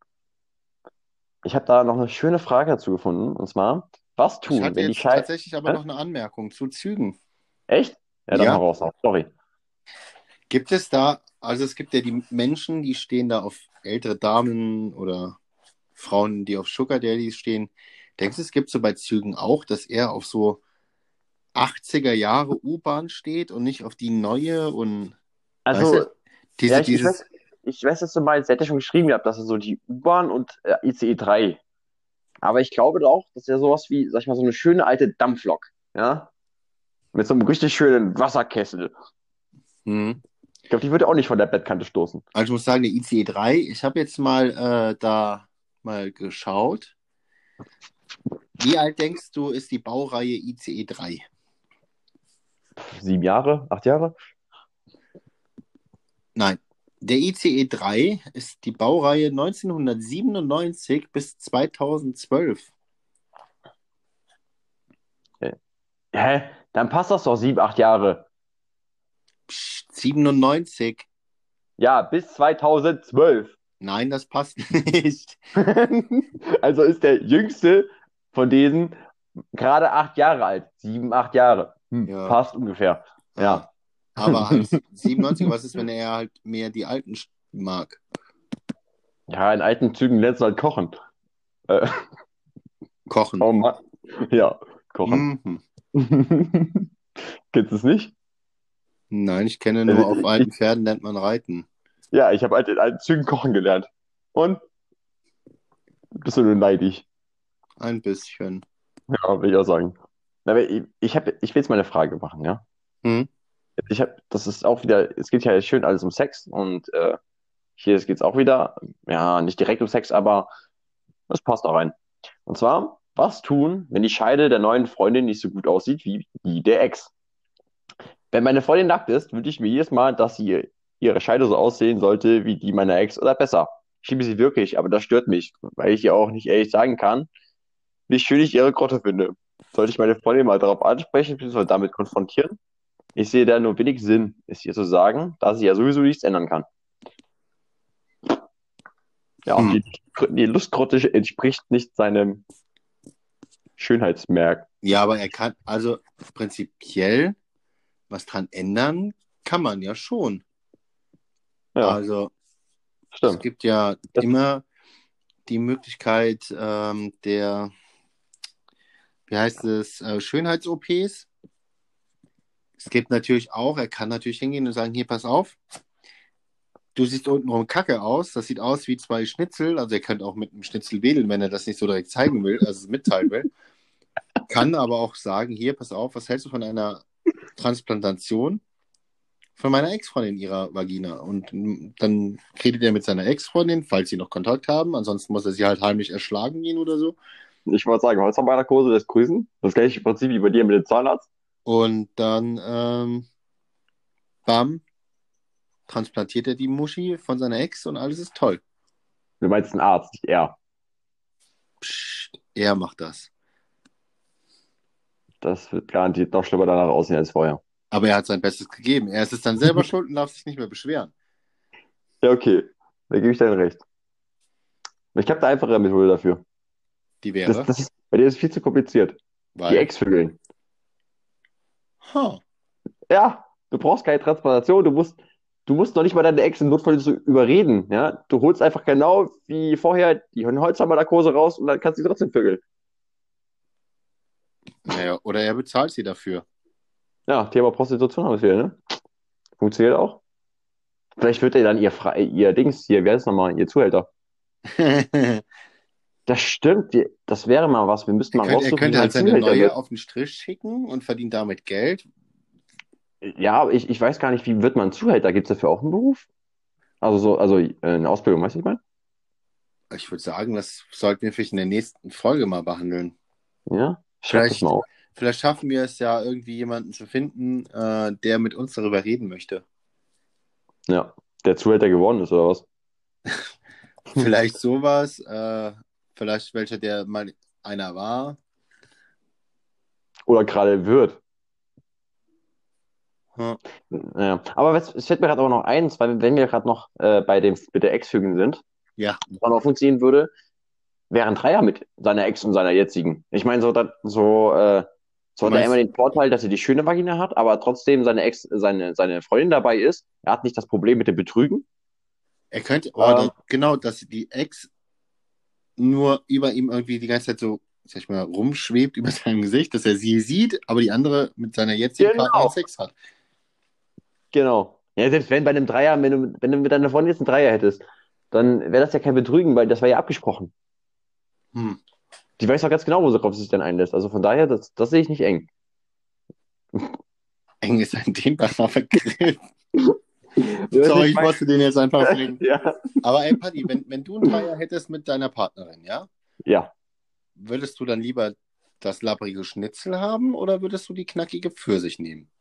Speaker 2: Ich habe da noch eine schöne Frage dazu gefunden, und zwar, was tun,
Speaker 1: ich hatte
Speaker 2: wenn
Speaker 1: jetzt
Speaker 2: die Scheiße...
Speaker 1: tatsächlich aber Hä? noch eine Anmerkung zu Zügen.
Speaker 2: Echt? Ja, dann
Speaker 1: Ja.
Speaker 2: mal raus, sorry.
Speaker 1: Gibt es da, also es gibt ja die Menschen, die stehen da auf ältere Damen oder Frauen, die auf Sugar Daddies stehen. Denkst du, es gibt so bei Zügen auch, dass er auf so 80er Jahre U-Bahn steht und nicht auf die neue und
Speaker 2: Also,
Speaker 1: weißt du, diese,
Speaker 2: ja, ich,
Speaker 1: dieses,
Speaker 2: weiß, ich weiß, dass du meinst, hat ja schon geschrieben gehabt, dass er so die U-Bahn und äh, ICE 3. Aber ich glaube doch, dass er sowas wie, sag ich mal, so eine schöne alte Dampflok, ja? Mit so einem richtig schönen Wasserkessel.
Speaker 1: Hm.
Speaker 2: Ich glaube, die würde auch nicht von der Bettkante stoßen.
Speaker 1: Also ich muss sagen, der ICE 3, ich habe jetzt mal äh, da mal geschaut. Wie alt denkst du, ist die Baureihe ICE 3?
Speaker 2: Sieben Jahre, acht Jahre?
Speaker 1: Nein, der ICE 3 ist die Baureihe 1997 bis 2012.
Speaker 2: Hä? Dann passt das doch sieben, acht Jahre.
Speaker 1: Psst, 97.
Speaker 2: Ja, bis 2012.
Speaker 1: Nein, das passt nicht.
Speaker 2: Also ist der jüngste von diesen gerade acht Jahre alt. Sieben, acht Jahre. Hm,
Speaker 1: Ja.
Speaker 2: Passt ungefähr. Ja.
Speaker 1: Aber halt 97, was ist, wenn er halt mehr die alten mag?
Speaker 2: Ja, in alten Zügen lernt du halt kochen. Äh,
Speaker 1: Kochen.
Speaker 2: oh Mann. Ja, kochen.
Speaker 1: Mhm.
Speaker 2: Kennst du es nicht?
Speaker 1: Nein, ich kenne nur,
Speaker 2: Also,
Speaker 1: auf
Speaker 2: ich-
Speaker 1: alten Pferden lernt man reiten.
Speaker 2: Ja, ich habe halt in alten Zügen kochen gelernt. Und? Bist du nur neidisch?
Speaker 1: Ein bisschen.
Speaker 2: Ja, will ich auch sagen. Aber ich, ich, hab, ich will jetzt mal eine Frage machen, ja?
Speaker 1: Hm?
Speaker 2: Ich habe, das ist auch wieder, es geht ja schön alles um Sex und äh, hier geht es auch wieder, ja, nicht direkt um Sex, aber das passt auch rein. Und zwar, was tun, wenn die Scheide der neuen Freundin nicht so gut aussieht wie die der Ex? Wenn meine Freundin nackt ist, wünsche ich mir jedes Mal, dass sie ihre Scheide so aussehen sollte wie die meiner Ex oder besser. Ich liebe sie wirklich, aber das stört mich, weil ich ihr auch nicht ehrlich sagen kann, wie schön ich ihre Grotte finde. Sollte ich meine Freundin mal darauf ansprechen, bzw. damit konfrontieren? Ich sehe da nur wenig Sinn, es ihr zu sagen, da sie ja sowieso nichts ändern kann. Ja,
Speaker 1: Hm.
Speaker 2: die, die Lustgrotte entspricht nicht seinem Schönheitsmerk.
Speaker 1: Ja, aber er kann, also prinzipiell, was dran ändern, kann man ja schon.
Speaker 2: Ja,
Speaker 1: Also es
Speaker 2: stimmt.
Speaker 1: gibt ja
Speaker 2: Das-
Speaker 1: immer die Möglichkeit ähm, der, wie heißt es, äh, Schönheits-OPs. Es gibt natürlich auch, er kann natürlich hingehen und sagen, hier, pass auf, du siehst untenrum kacke aus, das sieht aus wie zwei Schnitzel, also er könnte auch mit einem Schnitzel wedeln, wenn er das nicht so direkt zeigen will, also es mitteilen will. Kann aber auch sagen, hier, pass auf, was hältst du von einer Transplantation von meiner Ex-Freundin ihrer Vagina? Und dann redet er mit seiner Ex-Freundin, falls sie noch Kontakt haben, ansonsten muss er sie halt heimlich erschlagen gehen oder so.
Speaker 2: Ich wollte sagen, Holzarbeiterkurse lässt grüßen. Das gleiche Prinzip wie bei dir mit dem Zahnarzt.
Speaker 1: Und dann, ähm, bam, transplantiert er die Muschi von seiner Ex und alles ist toll.
Speaker 2: Du meinst einen Arzt, nicht er.
Speaker 1: Psst, er macht das.
Speaker 2: Das wird garantiert noch schlimmer danach aussehen als vorher.
Speaker 1: Aber er hat sein Bestes gegeben. Er ist es dann selber schuld und darf sich nicht mehr beschweren.
Speaker 2: Ja, okay. Da gebe ich dir recht. Ich habe da einfache Methode dafür.
Speaker 1: Die
Speaker 2: Das,
Speaker 1: wäre,
Speaker 2: das ist, bei dir ist es viel zu kompliziert. Die
Speaker 1: weil,
Speaker 2: Ex-Vögeln.
Speaker 1: ha,
Speaker 2: Ja, du brauchst keine Transplantation, du musst, du musst noch nicht mal deine Ex im Notfall so überreden, ja. Du holst einfach genau wie vorher die Holzhammer-Narkose raus und dann kannst du sie trotzdem vögeln.
Speaker 1: Naja, oder er bezahlt sie dafür.
Speaker 2: Ja, Thema Prostitution haben wir wieder, ne? Funktioniert auch. Vielleicht wird er dann ihr, Fre ihr Dings hier, wer ist nochmal, ihr Zuhälter. Das stimmt, das wäre mal was. Wir müssten mal
Speaker 1: er könnte, er könnte halt
Speaker 2: ein
Speaker 1: seine
Speaker 2: Zuhälter
Speaker 1: Neue
Speaker 2: wird.
Speaker 1: auf den Strich schicken und verdient damit Geld.
Speaker 2: Ja, ich, ich weiß gar nicht, wie wird man Zuhälter? Gibt es dafür auch einen Beruf? Also so, also äh, eine Ausbildung, weißt du, ich meine?
Speaker 1: Ich würde sagen, das sollten wir vielleicht in der nächsten Folge mal behandeln.
Speaker 2: Ja?
Speaker 1: Vielleicht, vielleicht schaffen wir es ja irgendwie jemanden zu finden, äh, der mit uns darüber reden möchte.
Speaker 2: Ja. Der Zuhälter geworden ist, oder was?
Speaker 1: Vielleicht sowas, äh, vielleicht welcher, der mal einer war.
Speaker 2: Oder gerade wird.
Speaker 1: Hm.
Speaker 2: Ja. Aber es, es fällt mir gerade auch noch eins, weil wenn wir gerade noch äh, bei dem mit der Ex-Hügel sind,
Speaker 1: Ja,
Speaker 2: was auch funktionieren würde, wäre ein Dreier mit seiner Ex und seiner jetzigen. Ich meine, so, dat- so, äh, so hat er immer den Vorteil, dass er die schöne Vagina hat, aber trotzdem seine Ex, seine, seine Freundin dabei ist. Er hat nicht das Problem mit dem Betrügen.
Speaker 1: er könnte, oh,
Speaker 2: Ähm.
Speaker 1: da, genau, dass die Ex nur über ihm irgendwie die ganze Zeit so, sag ich mal, rumschwebt über seinem Gesicht, dass er sie sieht, aber die andere mit seiner jetzigen
Speaker 2: Genau.
Speaker 1: Partnerin Sex hat.
Speaker 2: Genau. Ja, selbst wenn bei einem Dreier, wenn du, wenn du mit deiner Freundin jetzt einen Dreier hättest, dann wäre das ja kein Betrügen, weil das war ja abgesprochen.
Speaker 1: Hm.
Speaker 2: Die weiß auch ganz genau, worauf sie sich dann einlässt. Also von daher, das, das sehe ich nicht eng.
Speaker 1: Eng ist ein dehnbarer Begriff. Sorry, ich musste den jetzt einfach bringen.
Speaker 2: Ja.
Speaker 1: Aber ey, Paddy, wenn, wenn du einen Dreier hättest mit deiner Partnerin, ja,
Speaker 2: Ja.
Speaker 1: würdest du dann lieber das labbrige Schnitzel haben oder würdest du die knackige Pfirsich nehmen?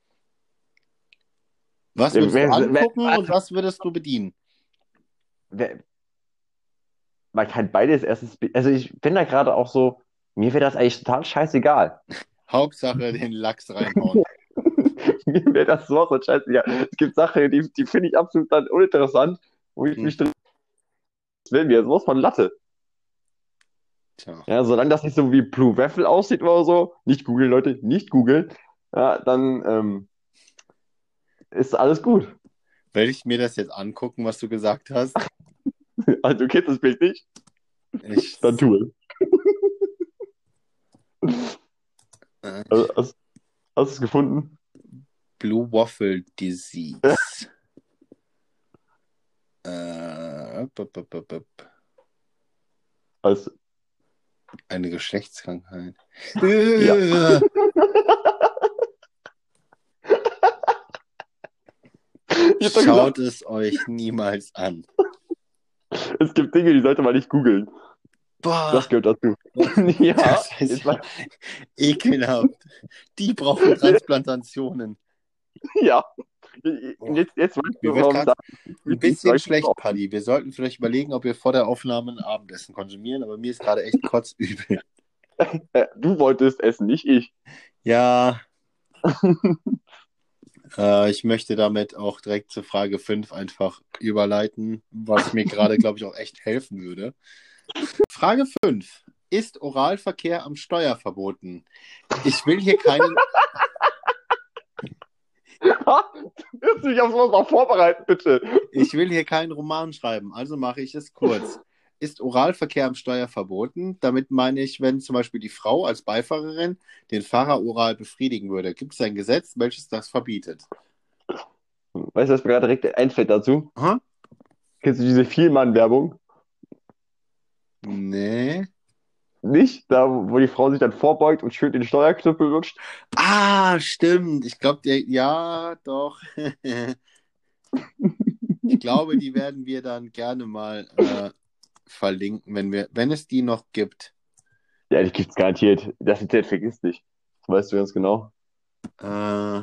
Speaker 1: Was würdest
Speaker 2: Wer-
Speaker 1: du
Speaker 2: wer-
Speaker 1: angucken und was würdest du bedienen?
Speaker 2: Wer- Man kann beides erstens, also ich bin da gerade auch so, mir wäre das eigentlich total scheißegal.
Speaker 1: Hauptsache den Lachs reinhauen.
Speaker 2: Mir wäre das sowas von scheißegal. Es gibt Sachen, die, die finde ich absolut dann uninteressant, wo ich
Speaker 1: Hm.
Speaker 2: mich drin. Das wäre mir sowas von Latte.
Speaker 1: Tja.
Speaker 2: Ja, solange das nicht so wie Blue Waffle aussieht oder so, nicht googeln, Leute, nicht googeln, ja, dann ähm, ist alles gut.
Speaker 1: Werde ich mir das jetzt angucken, was du gesagt hast?
Speaker 2: Also, du kennst das Bild nicht?
Speaker 1: Ich,
Speaker 2: Dann tu es.
Speaker 1: äh,
Speaker 2: Also, hast, hast du es gefunden?
Speaker 1: Blue Waffle Disease. äh, bup, bup, bup, bup.
Speaker 2: Also,
Speaker 1: Eine Geschlechtskrankheit.
Speaker 2: Ja.
Speaker 1: Schaut es euch niemals an.
Speaker 2: es gibt Dinge, die sollte man nicht googeln.
Speaker 1: Boah,
Speaker 2: Das gehört dazu. ja,
Speaker 1: das ist
Speaker 2: jetzt
Speaker 1: ja ekelhaft. Die brauchen Transplantationen.
Speaker 2: ja. Jetzt, jetzt weißt du, warum da
Speaker 1: Ein bisschen schlecht, Paddy. Wir sollten vielleicht überlegen, ob wir vor der Aufnahme ein Abendessen konsumieren, aber mir ist gerade echt kotzübel.
Speaker 2: Äh, Du wolltest essen, nicht ich.
Speaker 1: Ja. Äh, ich möchte damit auch direkt zur Frage 5 einfach überleiten, was mir gerade, glaube ich, auch echt helfen würde. Frage 5. Ist Oralverkehr am Steuer verboten? Ich will hier keinen.
Speaker 2: Du wirst dich auf sowas auch vorbereiten, bitte.
Speaker 1: Ich will hier keinen Roman schreiben, also mache ich es kurz. Ist Oralverkehr am Steuer verboten? Damit meine ich, wenn zum Beispiel die Frau als Beifahrerin den Fahrer oral befriedigen würde. Gibt es ein Gesetz, welches das verbietet?
Speaker 2: Weißt du, was mir gerade direkt einfällt dazu?
Speaker 1: Aha.
Speaker 2: Kennst du diese Vielmann-Werbung?
Speaker 1: Nee.
Speaker 2: Nicht? Da, wo die Frau sich dann vorbeugt und schön den Steuerknüppel lutscht.
Speaker 1: Ah, stimmt. Ich glaube, ja, doch. ich glaube, die werden wir dann gerne mal äh, verlinken, wenn wir, wenn es die noch gibt.
Speaker 2: Ja, die gibt's garantiert. Das Internet vergisst nicht. Das weißt du ganz genau.
Speaker 1: Äh,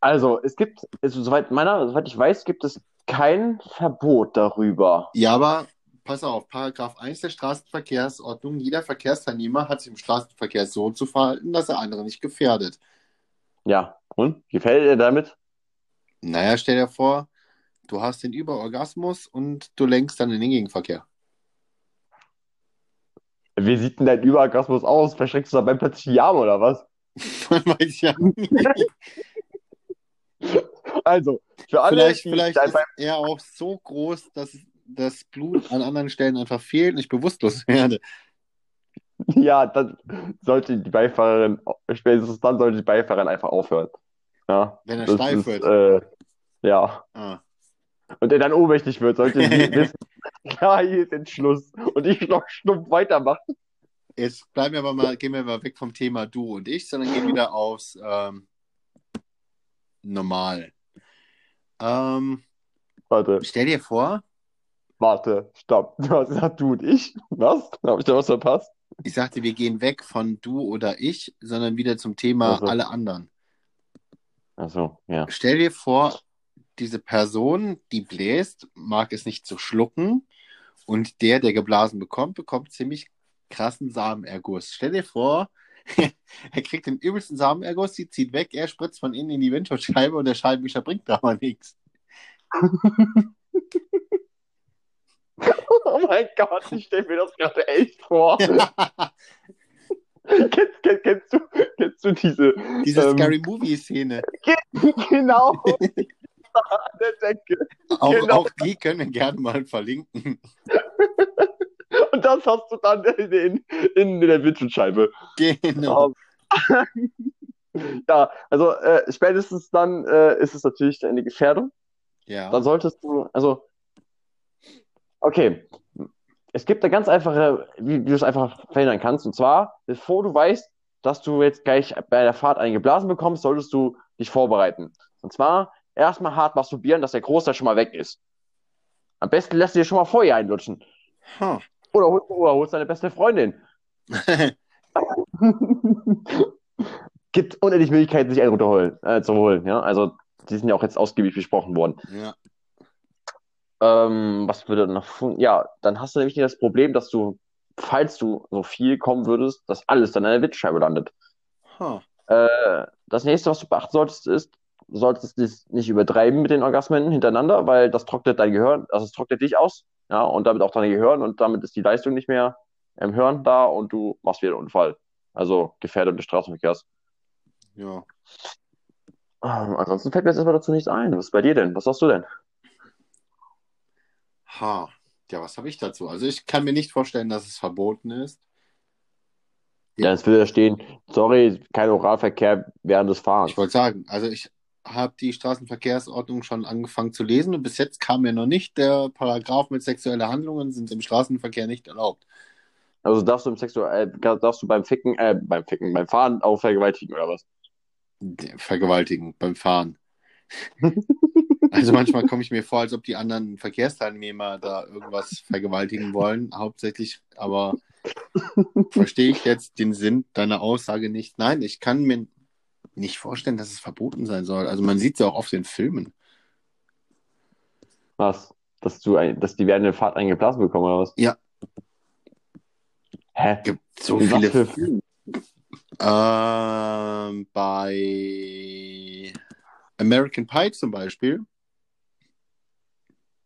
Speaker 2: Also, es gibt, also, soweit meiner, soweit ich weiß, gibt es kein Verbot darüber.
Speaker 1: ja, aber pass auf, Paragraph 1 der Straßenverkehrsordnung. Jeder Verkehrsteilnehmer hat sich im Straßenverkehr so zu verhalten, dass er andere nicht gefährdet.
Speaker 2: Ja. Und? Gefällt dir damit?
Speaker 1: Naja, stell dir vor, du hast den Überorgasmus und du lenkst dann in den Gegenverkehr.
Speaker 2: Wie sieht denn dein Überorgasmus aus? Verschreckst du dabei plötzlich die Arme oder was?
Speaker 1: Weiß ja nie.
Speaker 2: Also, für alle,
Speaker 1: Vielleicht,
Speaker 2: die
Speaker 1: vielleicht ist er auch so groß, dass das Blut an anderen Stellen einfach fehlt und ich bewusstlos werde.
Speaker 2: ja, dann sollte die Beifahrerin, spätestens dann sollte die Beifahrerin einfach aufhören. Ja,
Speaker 1: Wenn er steif
Speaker 2: ist,
Speaker 1: wird.
Speaker 2: Äh, ja,
Speaker 1: Ah.
Speaker 2: Und der dann ohnmächtig wird, sollte sie wissen, ja, hier ist jetzt Schluss. Und ich noch stumpf weitermachen.
Speaker 1: Jetzt bleiben wir aber mal, gehen wir mal weg vom Thema du und ich, sondern gehen wieder aufs ähm, Normal. Ähm,
Speaker 2: Warte,
Speaker 1: stell dir vor,
Speaker 2: warte, stopp. Du hast gesagt, du und ich? Was? Habe ich da was verpasst?
Speaker 1: ich sagte, wir gehen weg von du oder ich, sondern wieder zum Thema
Speaker 2: Ach so.
Speaker 1: alle anderen.
Speaker 2: Achso, ja.
Speaker 1: Stell dir vor, diese Person, die bläst, mag es nicht zu schlucken und der, der geblasen bekommt, bekommt ziemlich krassen Samenerguss. Stell dir vor, er kriegt den übelsten Samenerguss, sie zieht weg, er spritzt von innen in die Windschutzscheibe und der Scheibenwischer bringt aber nichts.
Speaker 2: Oh mein Gott, ich stelle mir das gerade echt vor. kennst, kennst, kennst, du, kennst du diese,
Speaker 1: Diese
Speaker 2: Ähm.
Speaker 1: Scary Movie-Szene.
Speaker 2: genau, an der Decke.
Speaker 1: Auch,
Speaker 2: genau.
Speaker 1: auch die können wir gerne mal verlinken.
Speaker 2: Und das hast du dann in, in, in der Windschutzscheibe.
Speaker 1: Genau.
Speaker 2: Ja, also äh, spätestens dann äh, ist es natürlich eine Gefährdung.
Speaker 1: Ja.
Speaker 2: Dann solltest du, also, okay, es gibt eine ganz einfache, wie, wie du es einfach verhindern kannst. Und zwar, bevor du weißt, dass du jetzt gleich bei der Fahrt einen geblasen bekommst, solltest du dich vorbereiten. Und zwar erstmal hart masturbieren, dass der Großteil schon mal weg ist. Am besten lässt du dir schon mal vorher einlutschen.
Speaker 1: Huh.
Speaker 2: Oder, hol- oder holst deine beste Freundin. Gibt unendlich Möglichkeiten, sich einen runterholen, äh, zu holen. Ja? Also, die sind ja auch jetzt ausgiebig besprochen worden.
Speaker 1: ja.
Speaker 2: Ähm, was würde noch Ja, dann hast du nämlich nicht das Problem, dass du, falls du so viel kommen würdest, dass alles dann in der Windschutzscheibe landet.
Speaker 1: Huh.
Speaker 2: Äh, das nächste, was du beachten solltest, ist, solltest es nicht übertreiben mit den Orgasmen hintereinander, weil das trocknet dein Gehirn, also es trocknet dich aus, ja, und damit auch dein Gehirn und damit ist die Leistung nicht mehr im Hirn da und du machst wieder einen Unfall. Also Gefährdung des Straßenverkehrs.
Speaker 1: Ja.
Speaker 2: Ähm, ansonsten fällt mir jetzt erstmal dazu nichts ein. Was ist bei dir denn? Was sagst du denn?
Speaker 1: Ha. Ja, was habe ich dazu? Also ich kann mir nicht vorstellen, dass es verboten ist.
Speaker 2: Ja, es würde da stehen, sorry, kein Oralverkehr während des Fahrens.
Speaker 1: Ich wollte sagen, also ich habe die Straßenverkehrsordnung schon angefangen zu lesen und bis jetzt kam mir noch nicht der Paragraph mit sexuelle Handlungen sind im Straßenverkehr nicht erlaubt.
Speaker 2: Also darfst du im Sexuell, äh, darfst du beim Ficken, äh, beim Ficken, beim Fahren auch vergewaltigen oder was?
Speaker 1: Vergewaltigen beim Fahren. Also manchmal komme ich mir vor, als ob die anderen Verkehrsteilnehmer da irgendwas vergewaltigen wollen, hauptsächlich, aber verstehe ich jetzt den Sinn deiner Aussage nicht? Nein, ich kann mir nicht vorstellen, dass es verboten sein soll. Also man sieht es ja auch oft in Filmen.
Speaker 2: Was? Dass du ein, dass die während der Fahrt eingeblasen bekommen oder was?
Speaker 1: Ja.
Speaker 2: Hä?
Speaker 1: Gibt so
Speaker 2: In
Speaker 1: viele
Speaker 2: für Filmen?
Speaker 1: Ähm, bei American Pie zum Beispiel.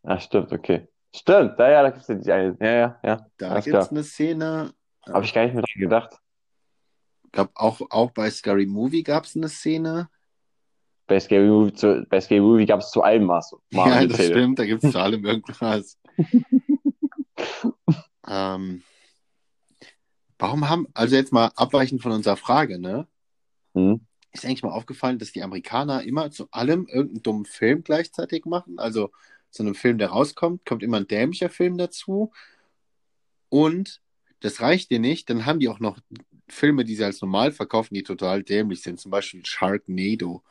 Speaker 2: Ja, stimmt, okay. Stimmt, ja, ja, da gibt's ja die eine. Ja, ja, ja.
Speaker 1: Da gibt es eine Szene.
Speaker 2: Habe ich gar nicht mehr dran gedacht.
Speaker 1: Gab auch, auch bei Scary Movie gab es eine Szene.
Speaker 2: Bei Scary Movie, zu, bei Scary Movie gab es zu allem was.
Speaker 1: Ja, das
Speaker 2: Szene.
Speaker 1: stimmt, da gibt es zu allem irgendwas. ähm, warum haben, also jetzt mal abweichend von unserer Frage, ne?
Speaker 2: Hm?
Speaker 1: Ist eigentlich mal aufgefallen, dass die Amerikaner immer zu allem irgendeinen dummen Film gleichzeitig machen? Also zu einem Film, der rauskommt, kommt immer ein dämlicher Film dazu. Und das reicht dir nicht, dann haben die auch noch Filme, die sie als normal verkaufen, die total dämlich sind. Zum Beispiel Sharknado.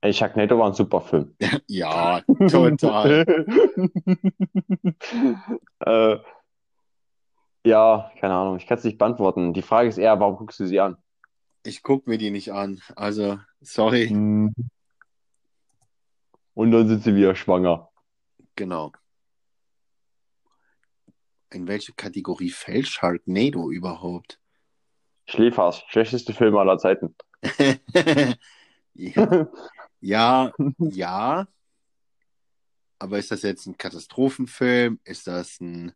Speaker 2: Ey, Sharknado war ein super Film.
Speaker 1: Ja, total.
Speaker 2: äh, ja, keine Ahnung, ich kann es nicht beantworten. Die Frage ist eher, warum guckst du sie an?
Speaker 1: Ich gucke mir die nicht an. Also, sorry.
Speaker 2: Hm. Und dann sind sie wieder schwanger.
Speaker 1: Genau. In welche Kategorie fällt Sharknado überhaupt?
Speaker 2: Schläfers, schlechteste Film aller Zeiten.
Speaker 1: ja, ja, ja. Aber ist das jetzt ein Katastrophenfilm? Ist das ein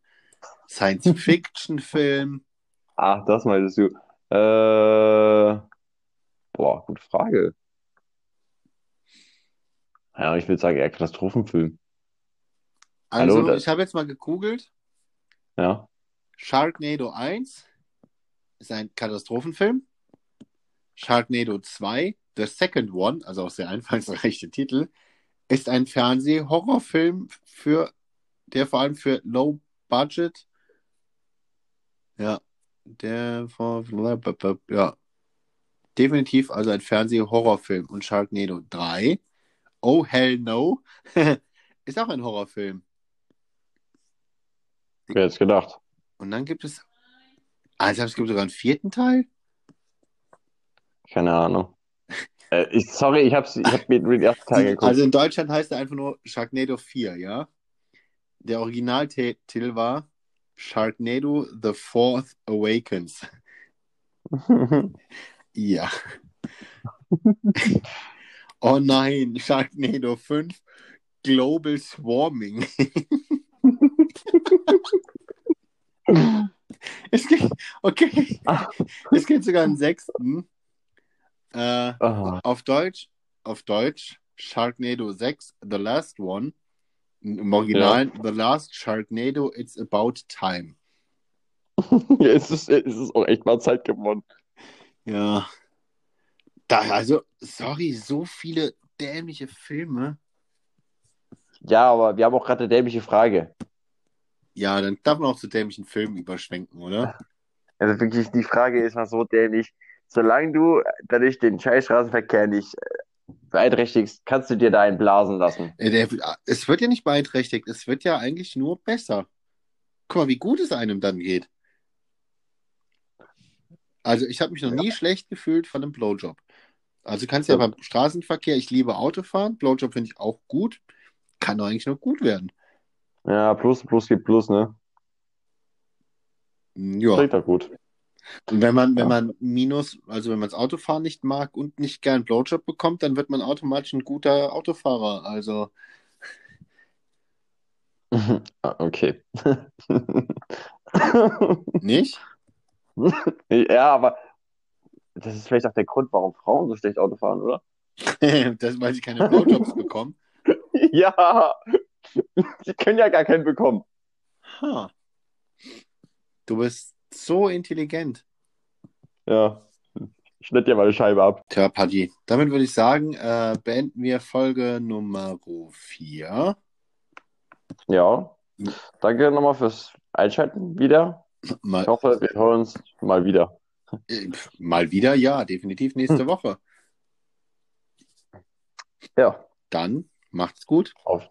Speaker 1: Science-Fiction-Film?
Speaker 2: Ach, das meintest du. Äh, boah, gute Frage. Ja, ich würde sagen eher Katastrophenfilm.
Speaker 1: Also,
Speaker 2: Hallo,
Speaker 1: ich habe jetzt mal gegoogelt.
Speaker 2: Ja.
Speaker 1: Sharknado 1 ist ein Katastrophenfilm. Sharknado 2, The Second One, also auch sehr einfallsreiche Titel, ist ein Fernseh-Horrorfilm für, der vor allem für Low Budget, ja, der vor, ja, definitiv also ein Fernseh-Horrorfilm. Und Sharknado 3, Oh Hell No, ist auch ein Horrorfilm.
Speaker 2: Wer hätte es gedacht?
Speaker 1: Und dann gibt es, also es gibt sogar einen vierten Teil.
Speaker 2: Keine Ahnung. Äh, ich, sorry, ich habe ich hab mir den ersten Teil geguckt.
Speaker 1: also in Deutschland heißt er einfach nur Sharknado 4, ja? Der Originaltitel war Sharknado The Fourth Awakens. Ja. Oh nein, Sharknado 5 Global Swarming. Es gibt, okay, es gibt sogar einen sechsten. Äh,
Speaker 2: Ah,
Speaker 1: auf Deutsch, auf Deutsch, Sharknado 6, The Last One. Im Original, The Last Sharknado, It's About Time.
Speaker 2: ja, es ist, es ist auch echt mal Zeit geworden.
Speaker 1: Ja. Da, also, sorry, so viele dämliche Filme.
Speaker 2: Ja, aber wir haben auch gerade eine dämliche Frage.
Speaker 1: Ja, dann darf man auch zu dämlichen Filmen überschwenken, oder?
Speaker 2: Also wirklich, die Frage ist mal so dämlich. Solange du dadurch den scheiß Straßenverkehr nicht äh, beeinträchtigst, kannst du dir da einen blasen lassen.
Speaker 1: Äh, Der, es wird ja nicht beeinträchtigt, es wird ja eigentlich nur besser. Guck mal, wie gut es einem dann geht. Also, ich habe mich noch nie schlecht gefühlt von einem Blowjob. Also, kannst ja
Speaker 2: Ja.
Speaker 1: beim Straßenverkehr, ich liebe Autofahren, Blowjob finde ich auch gut. Kann doch eigentlich nur gut werden.
Speaker 2: Ja, plus, plus gibt plus, ne?
Speaker 1: Ja.
Speaker 2: Klingt doch gut.
Speaker 1: Und wenn man, wenn
Speaker 2: Ja.
Speaker 1: man Minus, also wenn man das Autofahren nicht mag und nicht gern Blowjob bekommt, dann wird man automatisch ein guter Autofahrer. Also,
Speaker 2: Ah, okay.
Speaker 1: nicht?
Speaker 2: Ja, aber das ist vielleicht auch der Grund, warum Frauen so schlecht Auto fahren, oder?
Speaker 1: das, weil sie keine Blowjobs bekommen.
Speaker 2: Ja, sie können ja gar keinen bekommen.
Speaker 1: Ha. Du bist so intelligent.
Speaker 2: Ja, schnitt dir mal eine Scheibe ab.
Speaker 1: Tja, Paddy, damit würde ich sagen, äh, beenden wir Folge Nummer 4.
Speaker 2: Ja, danke nochmal fürs Einschalten wieder. Ich
Speaker 1: Mal,
Speaker 2: hoffe, wir hören uns mal wieder.
Speaker 1: äh, mal wieder, ja, definitiv nächste Woche.
Speaker 2: Ja,
Speaker 1: Dann macht's gut.
Speaker 2: auf